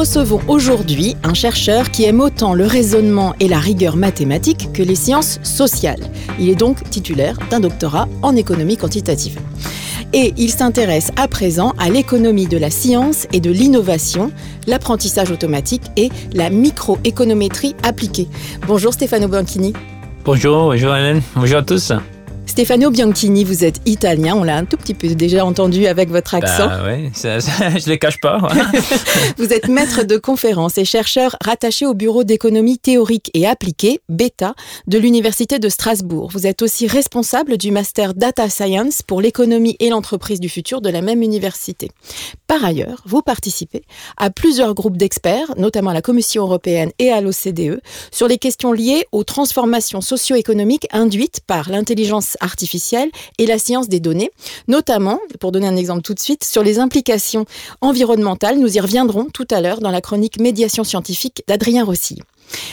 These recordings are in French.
Recevons aujourd'hui un chercheur qui aime autant le raisonnement et la rigueur mathématique que les sciences sociales. Il est donc titulaire d'un doctorat en économie quantitative et il s'intéresse à présent à l'économie de la science et de l'innovation, l'apprentissage automatique et la microéconométrie appliquée. Bonjour Stefano Bianchini. Bonjour, bonjour Hélène, bonjour à tous. Stefano Bianchini, vous êtes italien, on l'a un tout petit peu déjà entendu avec votre accent. Bah oui, ça, ça, je ne les cache pas. vous êtes maître de conférences et chercheur rattaché au bureau d'économie théorique et appliquée, BETA, de l'Université de Strasbourg. Vous êtes aussi responsable du master Data Science pour l'économie et l'entreprise du futur de la même université. Par ailleurs, vous participez à plusieurs groupes d'experts, notamment à la Commission européenne et à l'OCDE, sur les questions liées aux transformations socio-économiques induites par l'intelligence artificielle et la science des données, notamment, pour donner un exemple tout de suite, sur les implications environnementales. Nous y reviendrons tout à l'heure dans la chronique Médiation scientifique d'Adrien Rossi.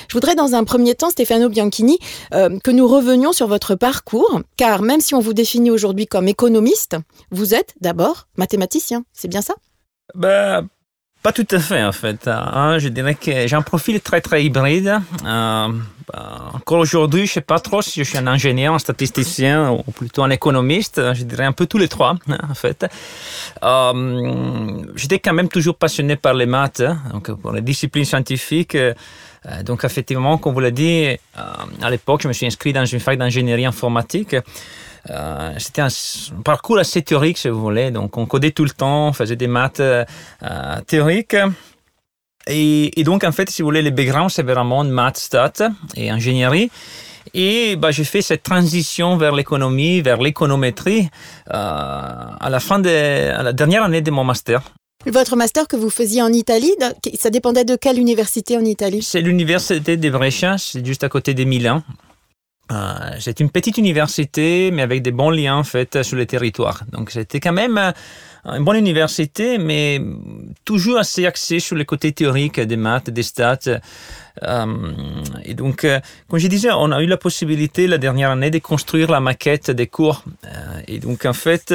Je voudrais dans un premier temps, Stefano Bianchini, euh, que nous revenions sur votre parcours, car même si on vous définit aujourd'hui comme économiste, vous êtes d'abord mathématicien, c'est bien ça? Bah, Pas tout à fait en fait. Hein. Je dirais que j'ai un profil très très hybride. Euh, bah, encore aujourd'hui, je ne sais pas trop si je suis un ingénieur, un statisticien ou plutôt un économiste. Je dirais un peu tous les trois, hein, en fait. Euh, J'étais quand même toujours passionné par les maths, hein, donc pour les disciplines scientifiques. Euh, donc effectivement, comme vous l'avez dit, à l'époque, je me suis inscrit dans une fac d'ingénierie informatique. Euh, c'était un, parcours assez théorique, si vous voulez. Donc, on codait tout le temps, on faisait des maths euh, théoriques. Et, et, donc, en fait, si vous voulez, le background, c'est vraiment maths, stats et ingénierie. Et bah, j'ai fait cette transition vers l'économie, vers l'économétrie euh, à la fin de à la dernière année de mon master. Votre master que vous faisiez en Italie, ça dépendait de quelle université en Italie? C'est l'université de Brescia, c'est juste à côté de Milan. Euh, c'est une petite université, mais avec des bons liens en fait sur le territoire. Donc c'était quand même euh, une bonne université, mais toujours assez axée sur le côté théorique des maths, des stats. Euh, et donc, comme je disais, on a eu la possibilité la dernière année de construire la maquette des cours. Et donc, en fait,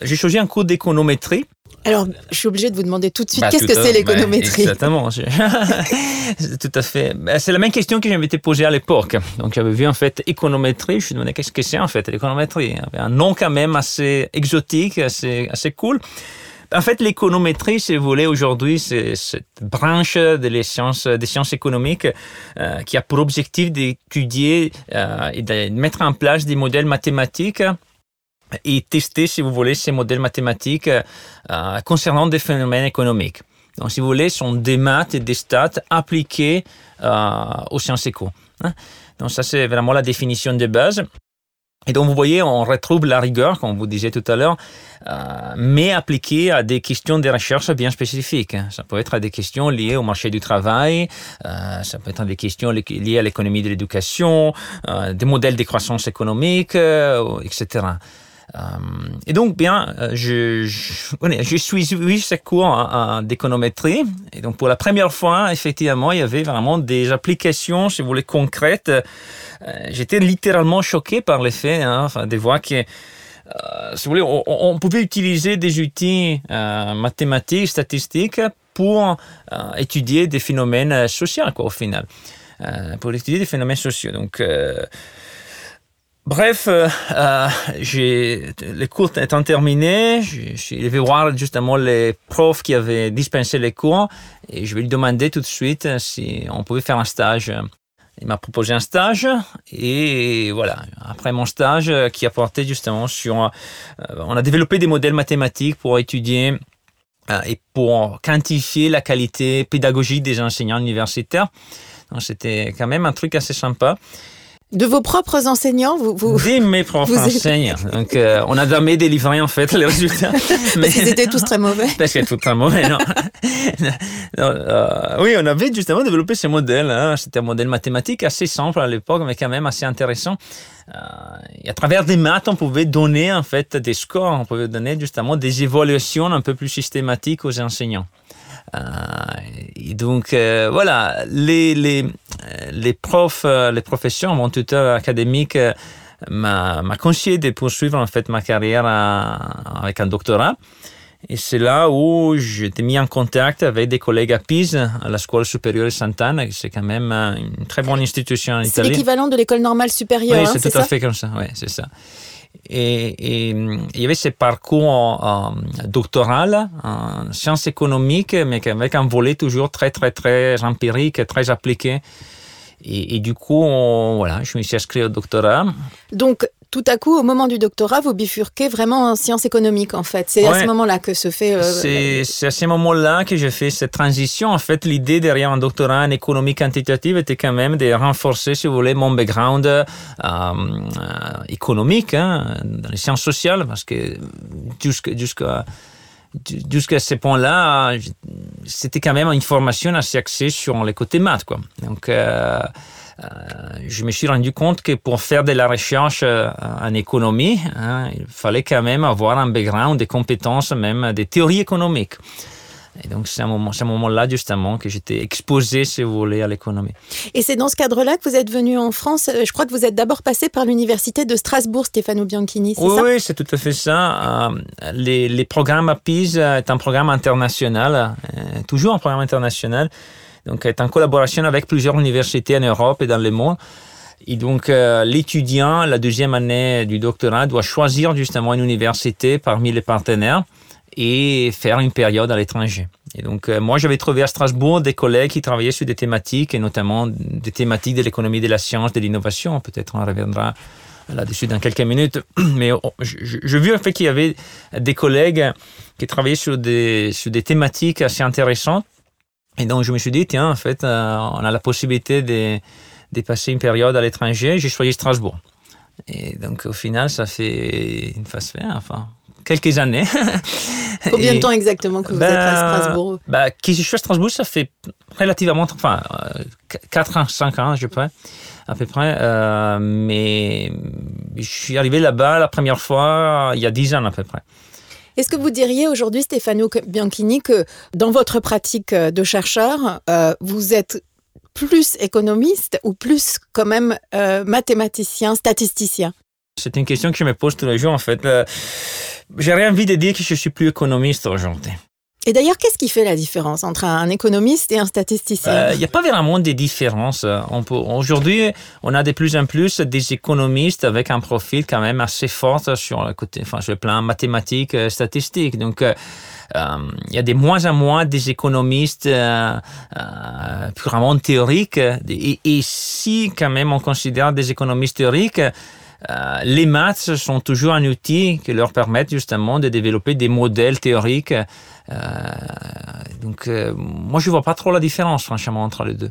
j'ai choisi un cours d'économétrie. Alors, je suis obligée de vous demander tout de suite, bah, qu'est-ce que c'est l'économétrie bah, Exactement. tout à fait. Bah, c'est la même question que j'avais été posée à l'époque. Donc, j'avais vu en fait économétrie. Je me suis demandé qu'est-ce que c'est en fait l'économétrie? Un nom quand même assez exotique, assez, assez cool. En fait, l'économétrie, si vous voulez, aujourd'hui, c'est cette branche des sciences, des sciences économiques euh, qui a pour objectif d'étudier euh, et de mettre en place des modèles mathématiques et tester, si vous voulez, ces modèles mathématiques euh, concernant des phénomènes économiques. Donc, si vous voulez, sont des maths et des stats appliqués euh, aux sciences éco. Hein. Donc, ça, c'est vraiment la définition de base. Et donc, vous voyez, on retrouve la rigueur, comme vous disiez tout à l'heure, euh, mais appliquée à des questions de recherche bien spécifiques. Ça peut être à des questions liées au marché du travail, euh, ça peut être à des questions liées à l'économie de l'éducation, euh, des modèles de croissance économique, euh, etc. Euh, et donc, bien, je, je, je suis suivi ce cours d'économétrie. Et donc, pour la première fois, effectivement, il y avait vraiment des applications, si vous voulez, concrètes. J'étais littéralement choqué par les faits, hein, enfin, de voir que euh, si vous voulez, on, pouvait utiliser des outils euh, mathématiques, statistiques pour euh, étudier des phénomènes sociaux, quoi, au final. pour étudier des phénomènes sociaux. Donc, Bref, euh, j'ai, les cours étant terminés, je, vais voir justement les profs qui avaient dispensé les cours et je vais lui demander tout de suite si on pouvait faire un stage il m'a proposé un stage et voilà, après mon stage qui a porté justement sur... Euh, on a développé des modèles mathématiques pour étudier euh, et pour quantifier la qualité pédagogique des enseignants universitaires. C'était quand même un truc assez sympa. De vos propres enseignants vous, vous... De mes propres enseignants. Donc, euh, on a jamais délivré en fait les résultats. Mais ils étaient tous très mauvais. Parce qu'ils étaient tous très mauvais, non. euh, oui, on avait justement développé ce modèle. Hein. C'était un modèle mathématique assez simple à l'époque, mais quand même assez intéressant. Euh, et à travers des maths, on pouvait donner en fait des scores, on pouvait donner justement des évaluations un peu plus systématiques aux enseignants. Et donc voilà, les, les, les profs, euh, les professeurs, mon tuteur académique m'a conseillé de poursuivre en fait ma carrière avec un doctorat. Et c'est là où j'étais mis en contact avec des collègues à Pise, à la Scuola Supérieure de Sant'Anna, qui c'est quand même une très bonne institution en Italie. C'est l'équivalent de l'école normale supérieure. Oui, hein, c'est tout à fait comme ça. Oui, c'est ça. Et, et, il y avait ce parcours euh, doctoral en sciences économiques, mais avec un volet toujours très, très, très empirique, très appliqué. Et, du coup, voilà, je me suis inscrit au doctorat. Donc, tout à coup, au moment du doctorat, vous bifurquez vraiment en sciences économiques, en fait. C'est ouais. à ce moment-là que se fait... Euh, c'est à ce moment-là que j'ai fait cette transition. En fait, l'idée derrière un doctorat en économie quantitative était quand même de renforcer, si vous voulez, mon background euh, euh, économique hein, dans les sciences sociales, parce que jusqu'à... Jusqu'à jusqu'à ce point-là, c'était quand même une formation assez axée sur les côtés maths, quoi. Donc, euh, je me suis rendu compte que pour faire de la recherche euh, en économie, hein, il fallait quand même avoir un background, des compétences, même des théories économiques. Et donc, c'est à moment, ce moment-là, justement, que j'étais exposé, si vous voulez, à l'économie. Et c'est dans ce cadre-là que vous êtes venu en France. Je crois que vous êtes d'abord passé par l'université de Strasbourg, Stefano Bianchini, c'est oui, ça? Oui, c'est tout à fait ça. Euh, les, les programmes à PISE est un programme international, euh, toujours un programme international, donc est en collaboration avec plusieurs universités en Europe et dans le monde. Et donc, euh, l'étudiant, la deuxième année du doctorat, doit choisir justement une université parmi les partenaires et faire une période à l'étranger. Et donc, euh, moi, j'avais trouvé à Strasbourg des collègues qui travaillaient sur des thématiques, et notamment des thématiques de l'économie de la science, de l'innovation. Peut-être on reviendra là-dessus dans quelques minutes. Mais je, je vu en fait qu'il y avait des collègues qui travaillaient sur des, sur des thématiques assez intéressantes. Et donc, je me suis dit, tiens, en fait, euh, on a la possibilité de, de passer une période à l'étranger. J'ai choisi Strasbourg. Et donc, au final, ça fait une phase faire, enfin, quelques années. Combien et, de temps exactement que vous bah, êtes à Strasbourg bah, qui je suis à Strasbourg, ça fait relativement, enfin, euh, 4 ans, 5 ans, je pense, à peu près. Euh, mais je suis arrivé là-bas la première fois il y a 10 ans à peu près. Est-ce que vous diriez aujourd'hui, Stefano Bianchini, que dans votre pratique de chercheur, euh, vous êtes plus économiste ou plus quand même euh, mathématicien, statisticien? C'est une question que je me pose tous les jours en fait. Euh, J'ai rien envie de dire que je suis plus économiste aujourd'hui. Et d'ailleurs, qu'est-ce qui fait la différence entre un économiste et un statisticien Il n'y euh, a pas vraiment de différence. Aujourd'hui, on a de plus en plus des économistes avec un profil quand même assez fort sur le côté, enfin, sur le plan mathématique, euh, statistique. Donc, euh, il y a de moins en moins des économistes euh, euh, purement théoriques. Et, si quand même on considère des économistes théoriques, euh, les maths sont toujours un outil qui leur permet justement de développer des modèles théoriques. Euh, donc, euh, moi, je vois pas trop la différence, franchement, entre les deux.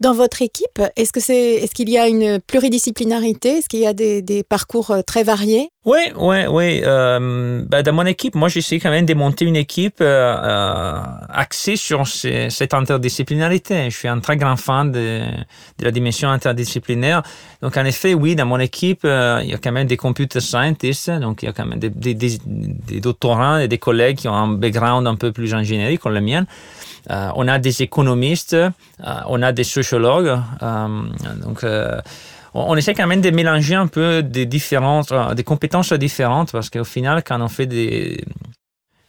Dans votre équipe, est-ce que c'est, est-ce qu'il y a une pluridisciplinarité? Est-ce qu'il y a des, parcours très variés? Oui, oui, oui. Euh, bah, dans mon équipe, moi, j'essaie quand même de monter une équipe euh, axée sur cette interdisciplinarité. Je suis un très grand fan de, la dimension interdisciplinaire. Donc, en effet, oui, dans mon équipe, euh, il y a quand même des computer scientists. Donc, il y a quand même des, des doctorants et des collègues qui ont un background un peu plus ingénierie comme le mien. Euh, on a des économistes, euh, on a des sociologues. Euh, donc, on essaie quand même de mélanger un peu des différentes, des compétences différentes parce qu'au final, quand on fait des,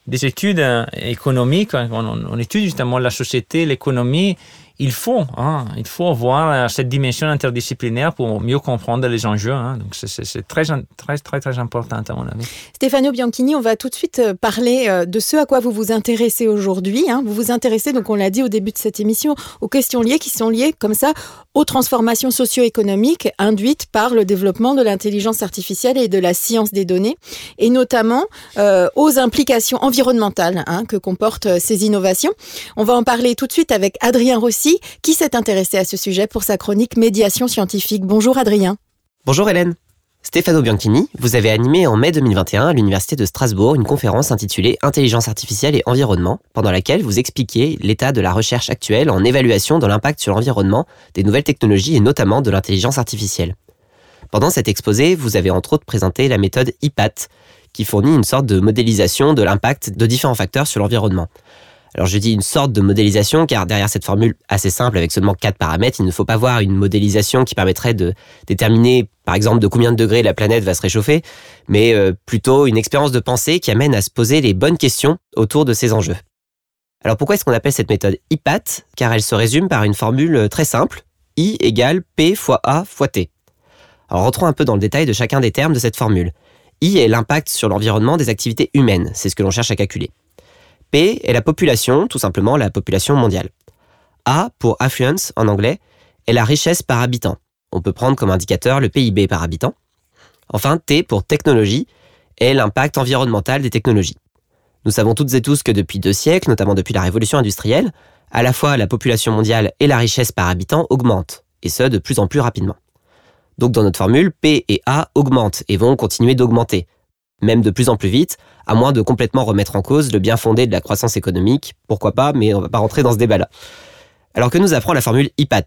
des études économiques, on, on étudie justement la société, l'économie, il faut, hein, il faut avoir cette dimension interdisciplinaire pour mieux comprendre les enjeux. Hein. Donc c'est très, très, très, très important à mon avis. Stefano Bianchini, on va tout de suite parler de ce à quoi vous vous intéressez aujourd'hui. Hein. Vous vous intéressez, donc on l'a dit au début de cette émission, aux questions liées qui sont liées comme ça aux transformations socio-économiques induites par le développement de l'intelligence artificielle et de la science des données, et notamment euh, aux implications environnementales hein, que comportent ces innovations. On va en parler tout de suite avec Adrien Rossi, qui s'est intéressé à ce sujet pour sa chronique Médiation scientifique? Bonjour Adrien. Bonjour Hélène. Stefano Bianchini, vous avez animé en mai 2021 à l'Université de Strasbourg une conférence intitulée Intelligence artificielle et environnement, pendant laquelle vous expliquiez l'état de la recherche actuelle en évaluation de l'impact sur l'environnement des nouvelles technologies et notamment de l'intelligence artificielle. Pendant cet exposé, vous avez entre autres présenté la méthode IPAT, qui fournit une sorte de modélisation de l'impact de différents facteurs sur l'environnement. Alors je dis une sorte de modélisation car derrière cette formule assez simple avec seulement quatre paramètres, il ne faut pas voir une modélisation qui permettrait de déterminer par exemple de combien de degrés la planète va se réchauffer, mais euh, plutôt une expérience de pensée qui amène à se poser les bonnes questions autour de ces enjeux. Alors pourquoi est-ce qu'on appelle cette méthode IPAT Car elle se résume par une formule euh, très simple, I égale P fois A fois T. Alors rentrons un peu dans le détail de chacun des termes de cette formule. I est l'impact sur l'environnement des activités humaines, c'est ce que l'on cherche à calculer. P est la population, tout simplement la population mondiale. A, pour affluence en anglais, est la richesse par habitant. On peut prendre comme indicateur le PIB par habitant. Enfin, T, pour technologie, est l'impact environnemental des technologies. Nous savons toutes et tous que depuis deux siècles, notamment depuis la révolution industrielle, à la fois la population mondiale et la richesse par habitant augmentent, et ce de plus en plus rapidement. Donc dans notre formule, P et A augmentent et vont continuer d'augmenter, même de plus en plus vite, à moins de complètement remettre en cause le bien fondé de la croissance économique. Pourquoi pas, mais on va pas rentrer dans ce débat-là. Alors que nous apprend la formule IPAT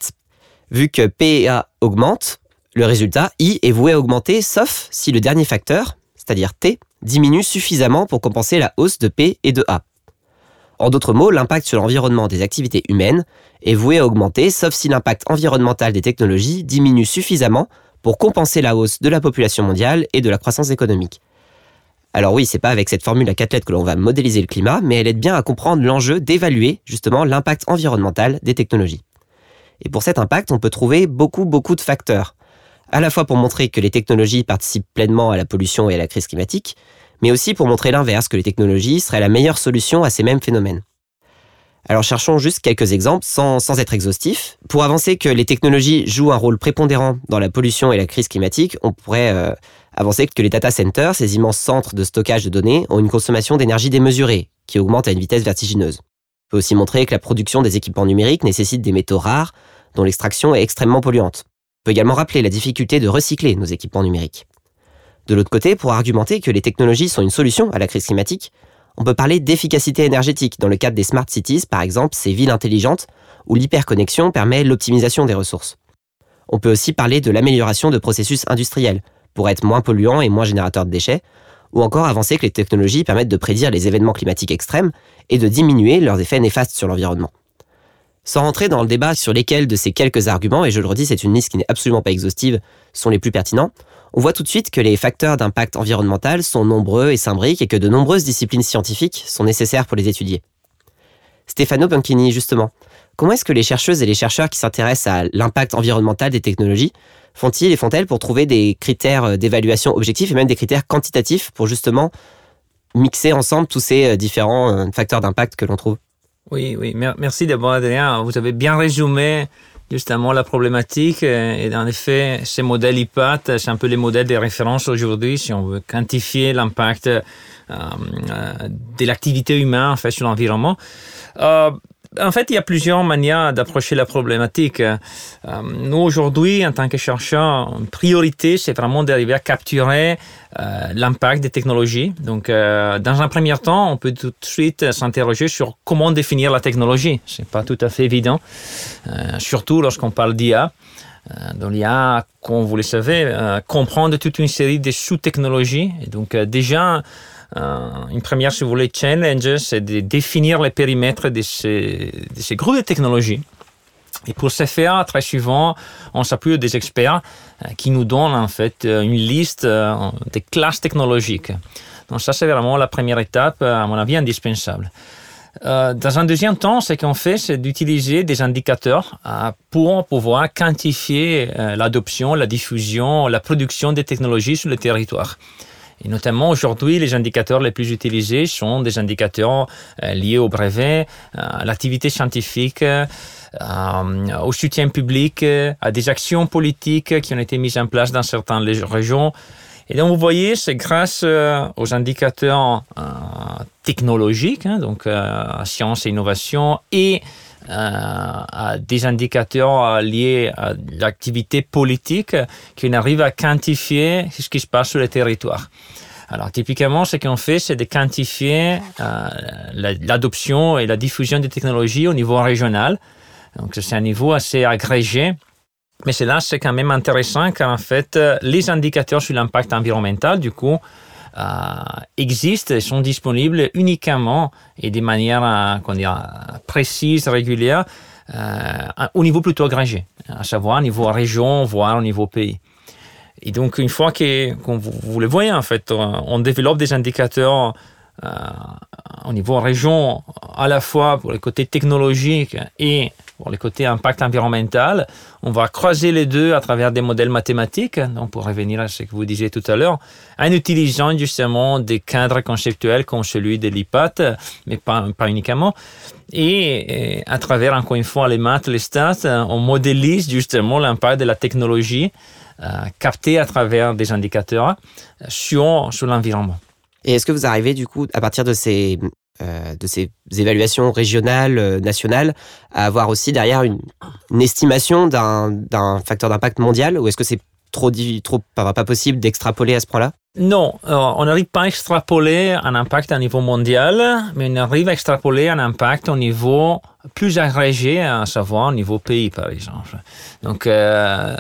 Vu que P et A augmentent, le résultat I est voué à augmenter, sauf si le dernier facteur, c'est-à-dire T, diminue suffisamment pour compenser la hausse de P et de A. En d'autres mots, l'impact sur l'environnement des activités humaines est voué à augmenter, sauf si l'impact environnemental des technologies diminue suffisamment pour compenser la hausse de la population mondiale et de la croissance économique. Alors oui, c'est pas avec cette formule à quatre lettres que l'on va modéliser le climat, mais elle aide bien à comprendre l'enjeu d'évaluer justement l'impact environnemental des technologies. Et pour cet impact, on peut trouver beaucoup, beaucoup de facteurs. À la fois pour montrer que les technologies participent pleinement à la pollution et à la crise climatique, mais aussi pour montrer l'inverse, que les technologies seraient la meilleure solution à ces mêmes phénomènes. Alors cherchons juste quelques exemples sans, être exhaustifs. Pour avancer que les technologies jouent un rôle prépondérant dans la pollution et la crise climatique, on pourrait euh, avancer que les data centers, ces immenses centres de stockage de données, ont une consommation d'énergie démesurée, qui augmente à une vitesse vertigineuse. On peut aussi montrer que la production des équipements numériques nécessite des métaux rares, dont l'extraction est extrêmement polluante. On peut également rappeler la difficulté de recycler nos équipements numériques. De l'autre côté, pour argumenter que les technologies sont une solution à la crise climatique, on peut parler d'efficacité énergétique dans le cadre des smart cities, par exemple ces villes intelligentes où l'hyperconnexion permet l'optimisation des ressources. On peut aussi parler de l'amélioration de processus industriels pour être moins polluants et moins générateurs de déchets, ou encore avancer que les technologies permettent de prédire les événements climatiques extrêmes et de diminuer leurs effets néfastes sur l'environnement. Sans rentrer dans le débat sur lesquels de ces quelques arguments, et je le redis, c'est une liste qui n'est absolument pas exhaustive, sont les plus pertinents, on voit tout de suite que les facteurs d'impact environnemental sont nombreux et s'imbriquent et que de nombreuses disciplines scientifiques sont nécessaires pour les étudier. Stefano Panchini, justement, comment est-ce que les chercheuses et les chercheurs qui s'intéressent à l'impact environnemental des technologies font-ils et font-elles pour trouver des critères d'évaluation objectifs et même des critères quantitatifs pour justement mixer ensemble tous ces euh, différents euh, facteurs d'impact que l'on trouve? Oui, oui. Merci d'abord, Adrien. Vous avez bien résumé justement la problématique. Et en effet, ces modèles IPAT, c'est un peu les modèles de référence aujourd'hui si on veut quantifier l'impact euh, euh, de l'activité humaine en fait, sur l'environnement. Euh, en fait, il y a plusieurs manières d'approcher la problématique. Euh, nous, aujourd'hui, en tant que chercheurs, une priorité, c'est vraiment d'arriver à capturer euh, l'impact des technologies. Donc, euh, dans un premier temps, on peut tout de suite s'interroger sur comment définir la technologie. C'est pas tout à fait évident, surtout lorsqu'on parle d'IA. Dans l'IA, comme vous le savez, comprendre toute une série de sous-technologies. Donc, déjà, une première, si vous voulez, challenge, c'est de définir les périmètres de ces, de ces groupes de technologies. Et pour ce faire, très souvent, on s'appuie des experts euh, qui nous donnent en fait euh, une liste des classes technologiques. Donc ça, c'est vraiment la première étape, à mon avis, indispensable. dans un deuxième temps, ce qu'on fait, c'est d'utiliser des indicateurs pour pouvoir quantifier l'adoption, la diffusion, la production des technologies sur le territoire. Et notamment aujourd'hui, les indicateurs les plus utilisés sont des indicateurs euh, liés au brevet, euh, à l'activité scientifique, euh, au soutien public, à des actions politiques qui ont été mises en place dans certaines régions. Et donc, vous voyez, c'est grâce aux indicateurs technologiques, hein, donc science et innovation, et à des indicateurs liés à l'activité politique qui arrivent à quantifier ce qui se passe sur le territoire. Alors typiquement, ce qu'on fait, c'est de quantifier l'adoption et la diffusion des technologies au niveau régional. Donc c'est un niveau assez agrégé mais c'est là, c'est quand même intéressant car en fait, euh, les indicateurs sur l'impact environnemental, du coup, euh, existent et sont disponibles uniquement et de manière euh, dire, précise, régulière, euh, au niveau plutôt agrégé, à savoir au niveau région, voire au niveau pays. Et donc, une fois que, vous, vous, le voyez, en fait, on développe des indicateurs euh, au niveau région, à la fois pour le côté technologique et pour le côté impact environnemental. On va croiser les deux à travers des modèles mathématiques, donc pour revenir à ce que vous disiez tout à l'heure, en utilisant justement des cadres conceptuels comme celui de l'IPAT, mais pas, uniquement. Et, à travers, encore une fois, les maths, les stats, on modélise justement l'impact de la technologie euh, captée à travers des indicateurs sur l'environnement. Et est-ce que vous arrivez du coup, à partir de ces, euh, de ces évaluations régionales, euh, nationales, à avoir aussi derrière une, estimation d'un facteur d'impact mondial Ou est-ce que c'est trop, trop pas, pas possible d'extrapoler à ce point-là? Non, on n'arrive pas à extrapoler un impact à niveau mondial, mais on arrive à extrapoler un impact au niveau plus agrégé, à savoir au niveau pays, par exemple. Donc, euh,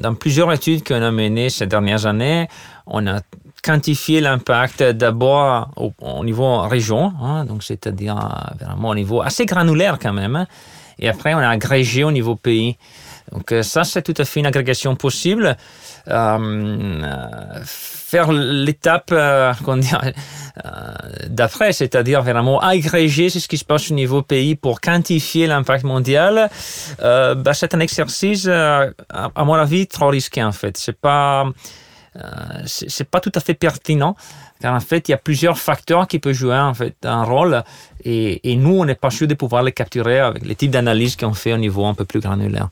dans, plusieurs études qu'on a menées ces dernières années, on a quantifier l'impact d'abord au, niveau région, hein, donc c'est-à-dire vraiment au niveau assez granulaire quand même, hein. et après on a agrégé au niveau pays. Donc euh, ça, c'est tout à fait une agrégation possible. Euh, faire l'étape euh, d'après, c'est-à-dire vraiment agréger ce qui se passe au niveau pays pour quantifier l'impact mondial, bah, c'est un exercice, à, à, mon avis, trop risqué en fait. C'est pas euh, c'est pas tout à fait pertinent car en fait il y a plusieurs facteurs qui peuvent jouer en fait un rôle et nous on n'est pas sûr de pouvoir les capturer avec les types d'analyses qu'on fait au niveau un peu plus granulaire.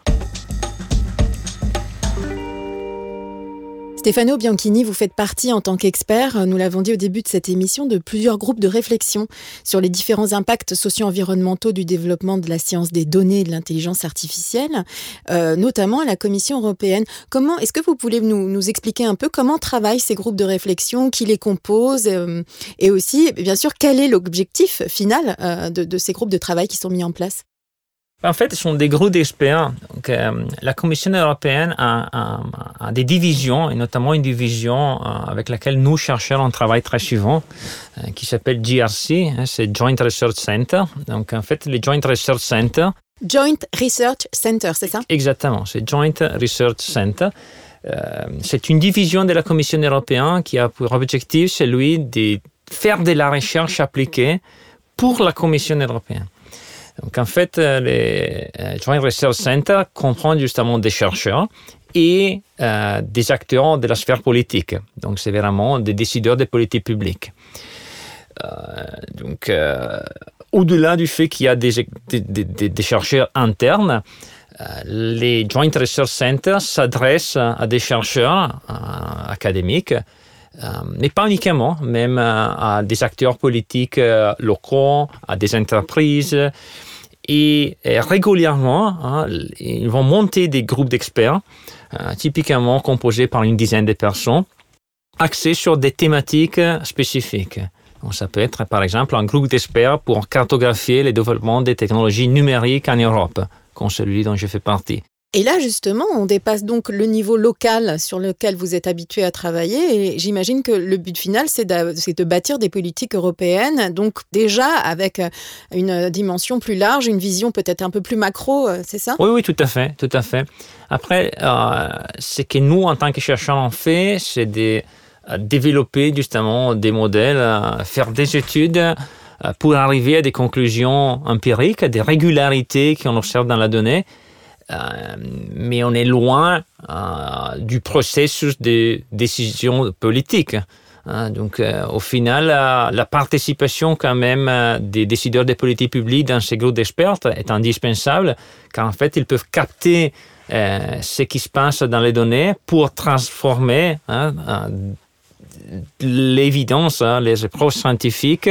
Stefano Bianchini, vous faites partie en tant qu'expert, nous l'avons dit au début de cette émission, de plusieurs groupes de réflexion sur les différents impacts socio-environnementaux du développement de la science des données et de l'intelligence artificielle, euh, notamment à la Commission européenne. Comment est-ce que vous pouvez nous, nous, expliquer un peu comment travaillent ces groupes de réflexion, qui les composent, euh, et aussi, bien sûr, quel est l'objectif final euh, de, de ces groupes de travail qui sont mis en place? En fait, ce sont des groupes d'experts. Euh, la Commission européenne a, des divisions, et notamment une division euh, avec laquelle nous, chercheurs, on travaille très souvent, euh, qui s'appelle GRC, hein, c'est Joint Research Center. Donc, en fait, les Joint Research Center. Joint Research Center, c'est ça? Exactement, c'est Joint Research Center. c'est une division de la Commission européenne qui a pour objectif celui de faire de la recherche appliquée pour la Commission européenne. Donc en fait, euh, les euh, Joint Research Center comprend justement des chercheurs et euh, des acteurs de la sphère politique. Donc c'est vraiment des décideurs de politique publique. donc au-delà du fait qu'il y a des, des, chercheurs internes, les Joint Research Centers s'adressent à des chercheurs académiques mais pas uniquement, même euh, à des acteurs politiques euh, locaux, à des entreprises. Et, régulièrement, hein, ils vont monter des groupes d'experts, typiquement composés par une dizaine de personnes, axés sur des thématiques spécifiques. Donc, ça peut être par exemple un groupe d'experts pour cartographier le développement des technologies numériques en Europe, comme celui dont je fais partie. Et là, justement, on dépasse donc le niveau local sur lequel vous êtes habitué à travailler. Et j'imagine que le but final, c'est de, bâtir des politiques européennes. Donc, déjà, avec euh, une dimension plus large, une vision peut-être un peu plus macro, euh, c'est ça? Oui, oui, tout à fait. Tout à fait. Après, euh, ce que nous, en tant que chercheurs, on fait, c'est de développer justement des modèles, faire des études pour arriver à des conclusions empiriques, des régularités qu'on observe dans la donnée euh, mais on est loin euh, du processus de décision politique. Hein. donc, euh, au final, la participation quand même des décideurs des politiques publiques dans ces groupes d'experts est indispensable, car en fait, ils peuvent capter ce qui se passe dans les données pour transformer hein, l'évidence, hein, les approches scientifiques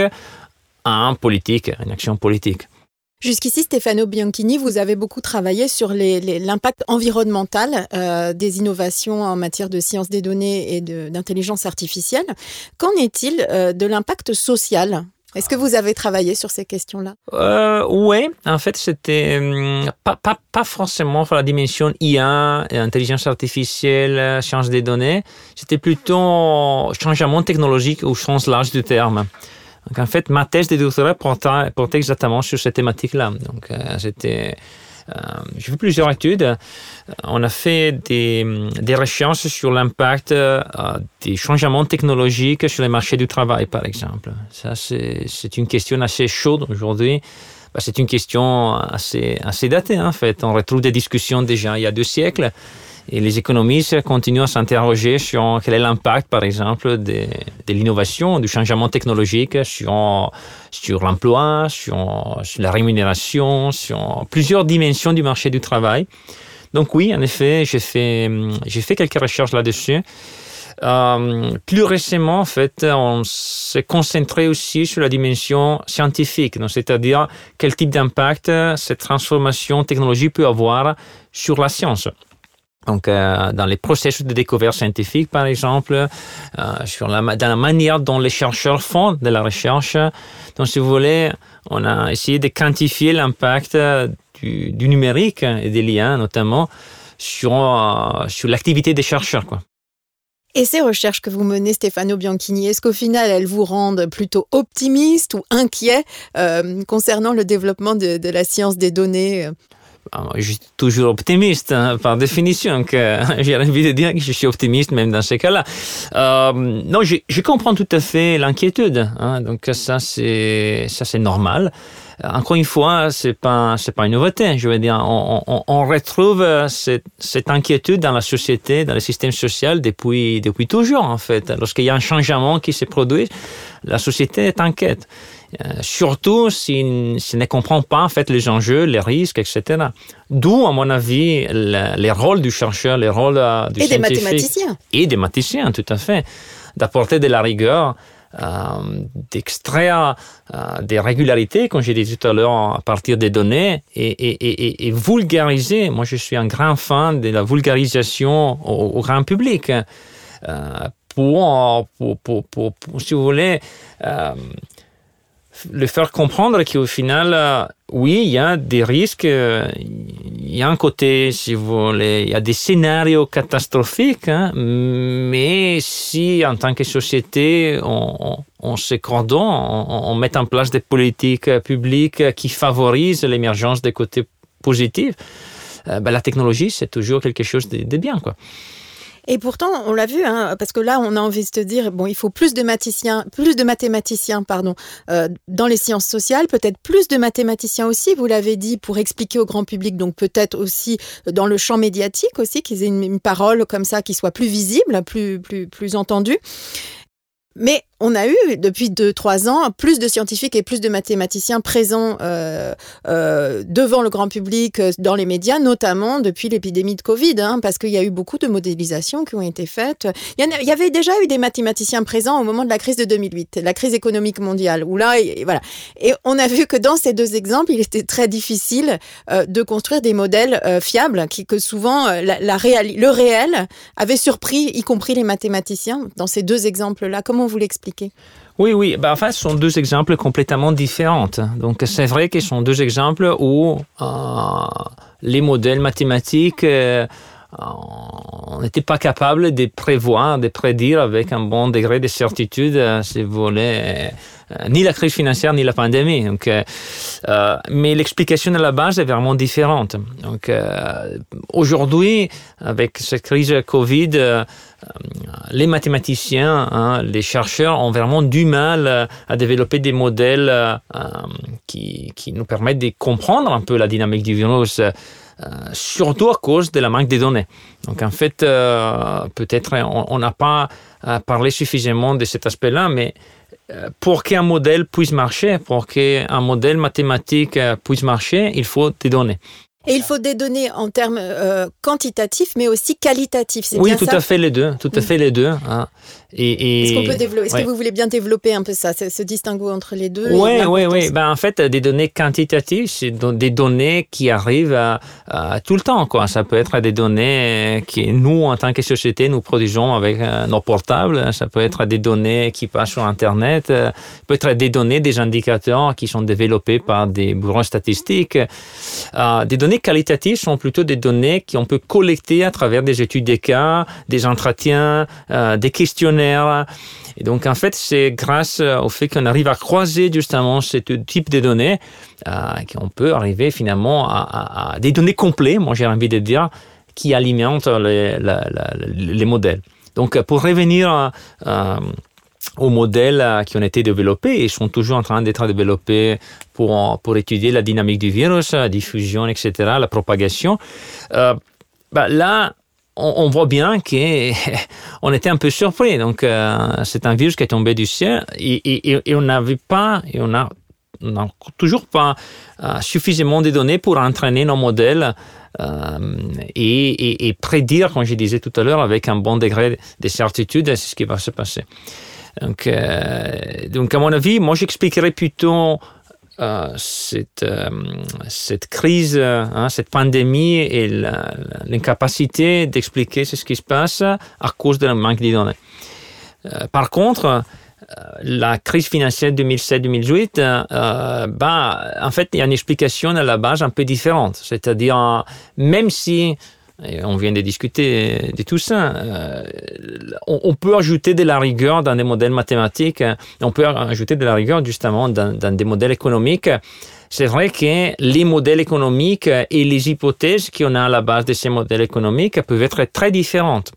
en politique, en action politique. Jusqu'ici, Stefano Bianchini, vous avez beaucoup travaillé sur l'impact environnemental euh, des innovations en matière de sciences des données et d'intelligence artificielle. Qu'en est-il euh, de l'impact social? Est-ce que vous avez travaillé sur ces questions-là? Euh, Oui, en fait, c'était hum, pas, forcément la dimension IA, intelligence artificielle, sciences des données. C'était plutôt changement technologique au sens large du terme. En fait, ma thèse de doctorat portait, portait exactement sur cette thématique-là. Donc, euh. Euh, j'ai fait plusieurs études. Euh, on a fait des, des recherches sur l'impact des changements technologiques sur les marchés du travail, par exemple. Ça, c'est une question assez chaude aujourd'hui. Bah, c'est une question assez, assez datée, en fait. On retrouve des discussions déjà il y a deux siècles. Et les économistes continuent à s'interroger sur quel est l'impact, par exemple, de, l'innovation, du changement technologique sur, l'emploi, sur, sur, la rémunération, sur plusieurs dimensions du marché du travail. Donc oui, en effet, j'ai fait, j'ai fait quelques recherches là-dessus. Euh, plus récemment, en fait, on s'est concentré aussi sur la dimension scientifique, c'est-à-dire quel type d'impact cette transformation technologique peut avoir sur la science. Donc, euh, dans les processus de découverte scientifique, par exemple, euh, sur la, dans la manière dont les chercheurs font de la recherche. Donc, si vous voulez, on a essayé de quantifier l'impact du, du, numérique et des liens, notamment, sur, euh, sur l'activité des chercheurs. Et ces recherches que vous menez, Stefano Bianchini, est-ce qu'au final, elles vous rendent plutôt optimiste ou inquiet euh, concernant le développement de, la science des données je suis toujours optimiste hein, par définition. J'ai envie de dire que je suis optimiste même dans ces cas-là. Euh, non, je, comprends tout à fait l'inquiétude. Hein, donc ça c'est ça c'est normal. Encore une fois, c'est pas c'est pas une nouveauté. Je veux dire, on retrouve cette, cette, inquiétude dans la société, dans le système social depuis depuis toujours en fait. Lorsqu'il y a un changement qui se produit, la société est inquiète. Euh, surtout s'il si ne comprend pas en fait les enjeux, les risques, etc. D'où, à mon avis, le, les rôles du chercheur, les rôles euh, du et des mathématiciens et des mathématiciens, tout à fait, d'apporter de la rigueur. Euh, d'extraire euh, des régularités, comme j'ai dit tout à l'heure, à partir des données et, et, et, et, vulgariser. Moi, je suis un grand fan de la vulgarisation au, au grand public euh, pour, pour, pour, pour, si vous voulez, le faire comprendre qu'au final, euh, oui, il y a des risques, euh, il y a un côté, si vous voulez, il y a des scénarios catastrophiques, hein, mais si en tant que société, on, on, se coordonne, on, on, met en place des politiques publiques qui favorisent l'émergence des côtés positifs, euh, ben, la technologie, c'est toujours quelque chose de, de bien, quoi. Et pourtant, on l'a vu, hein, parce que là, on a envie de se dire, bon, il faut plus de mathématiciens, plus de mathématiciens, pardon, euh, dans les sciences sociales, peut-être plus de mathématiciens aussi, vous l'avez dit, pour expliquer au grand public, donc peut-être aussi dans le champ médiatique aussi, qu'ils aient une, une, parole comme ça qui soit plus visible, plus, plus, plus entendue. Mais on a eu depuis 2-3 ans plus de scientifiques et plus de mathématiciens présents euh, euh, devant le grand public euh, dans les médias, notamment depuis l'épidémie de Covid, hein, parce qu'il y a eu beaucoup de modélisations qui ont été faites. Il y, avait déjà eu des mathématiciens présents au moment de la crise de 2008, la crise économique mondiale, où là, et, voilà. Et on a vu que dans ces deux exemples, il était très difficile de construire des modèles fiables, que souvent le réel avait surpris, y compris les mathématiciens, dans ces deux exemples-là. Comment vous l'expliquez? Oui, oui. Ben, en fait, ce sont deux exemples complètement différents. Donc, c'est vrai que sont deux exemples où euh, les modèles mathématiques, euh, on n'était pas capable de prévoir, de prédire avec un bon degré de certitude, euh, si vous voulez, euh, ni la crise financière ni la pandémie. Donc, euh, mais l'explication à la base est vraiment différente. Donc, aujourd'hui, avec cette crise Covid, les mathématiciens, hein, les chercheurs ont vraiment du mal à développer des modèles qui, qui, nous permettent de comprendre un peu la dynamique du virus. Euh, surtout à cause de la manque de données. Donc en fait, euh, peut-être on n'a pas parlé suffisamment de cet aspect-là, mais euh, pour qu'un modèle puisse marcher, pour qu'un modèle mathématique puisse marcher, il faut des données. Et il faut des données en termes euh, quantitatifs, mais aussi qualitatifs. Oui, bien tout ça? à fait les deux. Tout à Mm. fait les deux. hein. Et, Est-ce et- qu'on peut développer Est-ce ouais. que vous voulez bien développer un peu ça, ce, ce distinguo entre les deux Oui, oui, oui. Ben, en fait, des données quantitatives, c'est des données qui arrivent à, à tout le temps. Quoi. Ça peut être des données que nous, en tant que société, nous produisons avec nos portables. Ça peut être des données qui passent sur Internet. Euh, Ça peut être des données, des indicateurs qui sont développés par des bureaux statistiques. Euh, des données qualitatives sont plutôt des données qu'on peut collecter à travers des études des cas, des entretiens, euh, des questionnaires. Et donc, en fait, c'est grâce au fait qu'on arrive à croiser justement ce type de données euh, qu'on peut arriver finalement à, des données complètes, moi j'ai envie de dire, qui alimentent les, modèles. Donc, pour revenir euh, aux modèles qui ont été développés et sont toujours en train d'être développés pour, pour étudier la dynamique du virus, la diffusion, etc., la propagation, euh, bah, là, on, voit bien qu'on était un peu surpris. Donc, euh, c'est un virus qui est tombé du ciel et, on n'avait pas, et on a, toujours pas euh, suffisamment de données pour entraîner nos modèles euh, et, prédire, comme je disais tout à l'heure, avec un bon degré de certitude ce qui va se passer. Donc, donc à mon avis, moi j'expliquerais plutôt cette, euh, cette crise, euh, hein, cette pandémie et la- la- l'incapacité d'expliquer ce qui se passe à cause de manque de. Euh, par contre, euh, la crise financière 2007-2008, euh, euh, bah, en fait, il y a une explication à la base un peu différente. C'est-à-dire, euh, même si, on vient de discuter de tout ça, euh, on, peut ajouter de la rigueur dans des modèles mathématiques, on peut ajouter de la rigueur justement dans, des modèles économiques. C'est vrai que les modèles économiques et les hypothèses qu'on a à la base de ces modèles économiques peuvent être très différentes.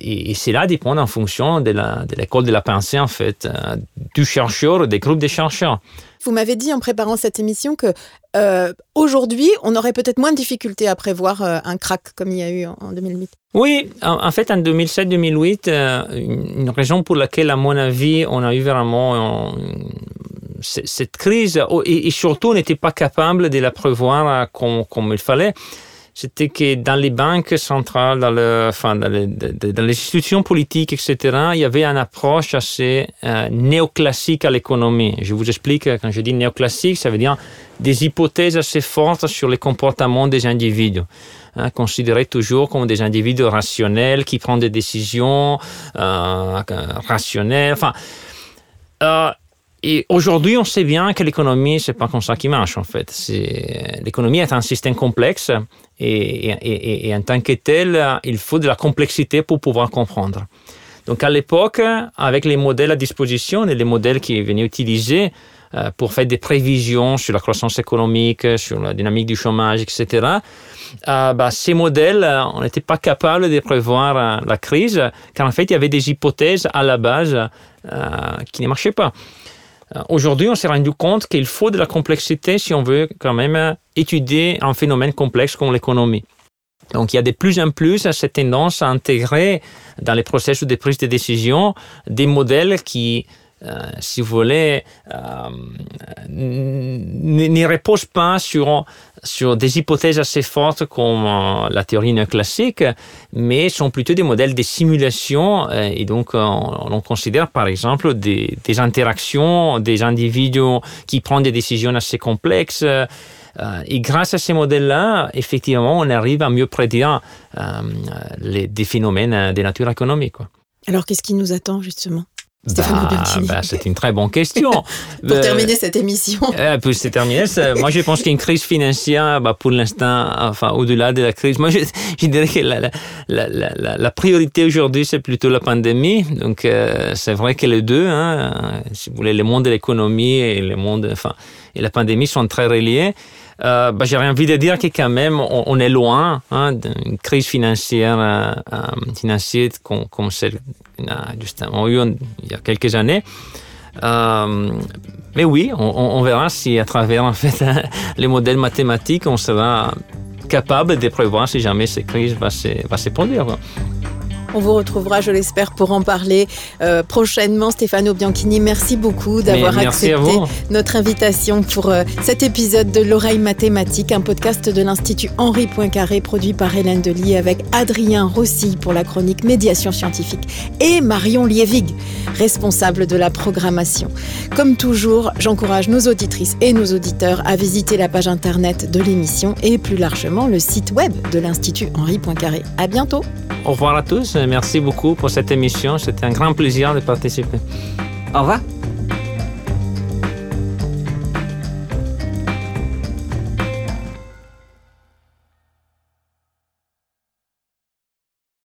Et, cela dépend en fonction de la- de l'école de, la pensée, en fait, euh, du chercheur, des groupes de chercheurs. Vous m'avez dit en préparant cette émission que euh, aujourd'hui, on aurait peut-être moins de difficultés à prévoir euh, un crack comme il y a eu en, en 2008. Oui, en, fait, en 2007-2008, euh, une, raison pour laquelle, à mon avis, on a eu vraiment cette crise, oh, et, surtout, on n'était pas capable de la prévoir comme il fallait, c'était que dans les banques centrales, dans, le, enfin, dans, les, institutions politiques, etc., il y avait une approche assez euh, néoclassique à l'économie. Je vous explique, quand je dis néoclassique, ça veut dire des hypothèses assez fortes sur les comportements des individus hein, considérés toujours comme des individus rationnels qui prennent des décisions euh, rationnelles. Enfin, euh, et aujourd'hui, on sait bien que l'économie, c'est pas comme ça qui marche en fait. L'économie est un système complexe et, en tant que tel, il faut de la complexité pour pouvoir comprendre. Donc à l'époque, avec les modèles à disposition et les modèles qui venaient utiliser euh, pour faire des prévisions sur la croissance économique, sur la dynamique du chômage, etc., euh, bah, ces modèles, on n'était pas capable de prévoir euh, la crise, car en fait, il y avait des hypothèses à la base qui ne marchaient pas. Euh, Aujourd'hui, on s'est rendu compte qu'il faut de la complexité si on veut quand même euh, étudier un phénomène complexe comme l'économie. Donc, il y a de plus en plus cette tendance à intégrer dans les processus de prise de décision des modèles qui, euh, si vous voulez, euh, ne reposent pas sur, sur des hypothèses assez fortes comme euh, la théorie néoclassique, mais sont plutôt des modèles de simulation. euh, et donc, euh, on, on considère par exemple des, interactions des individus qui prennent des décisions assez complexes. et grâce à ces modèles-là, effectivement, on arrive à mieux prédire les, des phénomènes de nature économique. Alors, qu'est-ce qui nous attend justement? Bah, bah, c'est une très bonne question. Pour Euh, terminer cette émission. euh, ça. Moi, je pense qu'une crise financière, bah, pour l'instant, enfin, au-delà de la crise, moi, je, je dirais que la, la, la, la, la priorité aujourd'hui, c'est plutôt la pandémie. Donc, euh, c'est vrai que les deux, hein, si vous voulez, le monde de l'économie et le monde, enfin, et la pandémie sont très reliés. Euh, bah, j'ai envie de dire que quand même, on, est loin hein, d'une crise financière, euh, euh, financière comme, celle qu'on a justement eu il y a quelques années. Euh, mais oui, on- on verra si à travers en fait les modèles mathématiques, on sera capable de prévoir si jamais cette crise va se, va se produire. On vous retrouvera, je l'espère, pour en parler euh, prochainement. Stéphano Bianchini, merci beaucoup d'avoir accepté notre invitation pour euh, cet épisode de L'oreille mathématique, un podcast de l'Institut Henri Poincaré produit par Hélène Delis avec Adrien Rossi pour la chronique médiation scientifique et Marion Lievig, responsable de la programmation. Comme toujours, j'encourage nos auditrices et nos auditeurs à visiter la page internet de l'émission et plus largement le site web de l'Institut Henri Poincaré. À bientôt. Au revoir à tous. Merci beaucoup pour cette émission. C'était un grand plaisir de participer. Au revoir.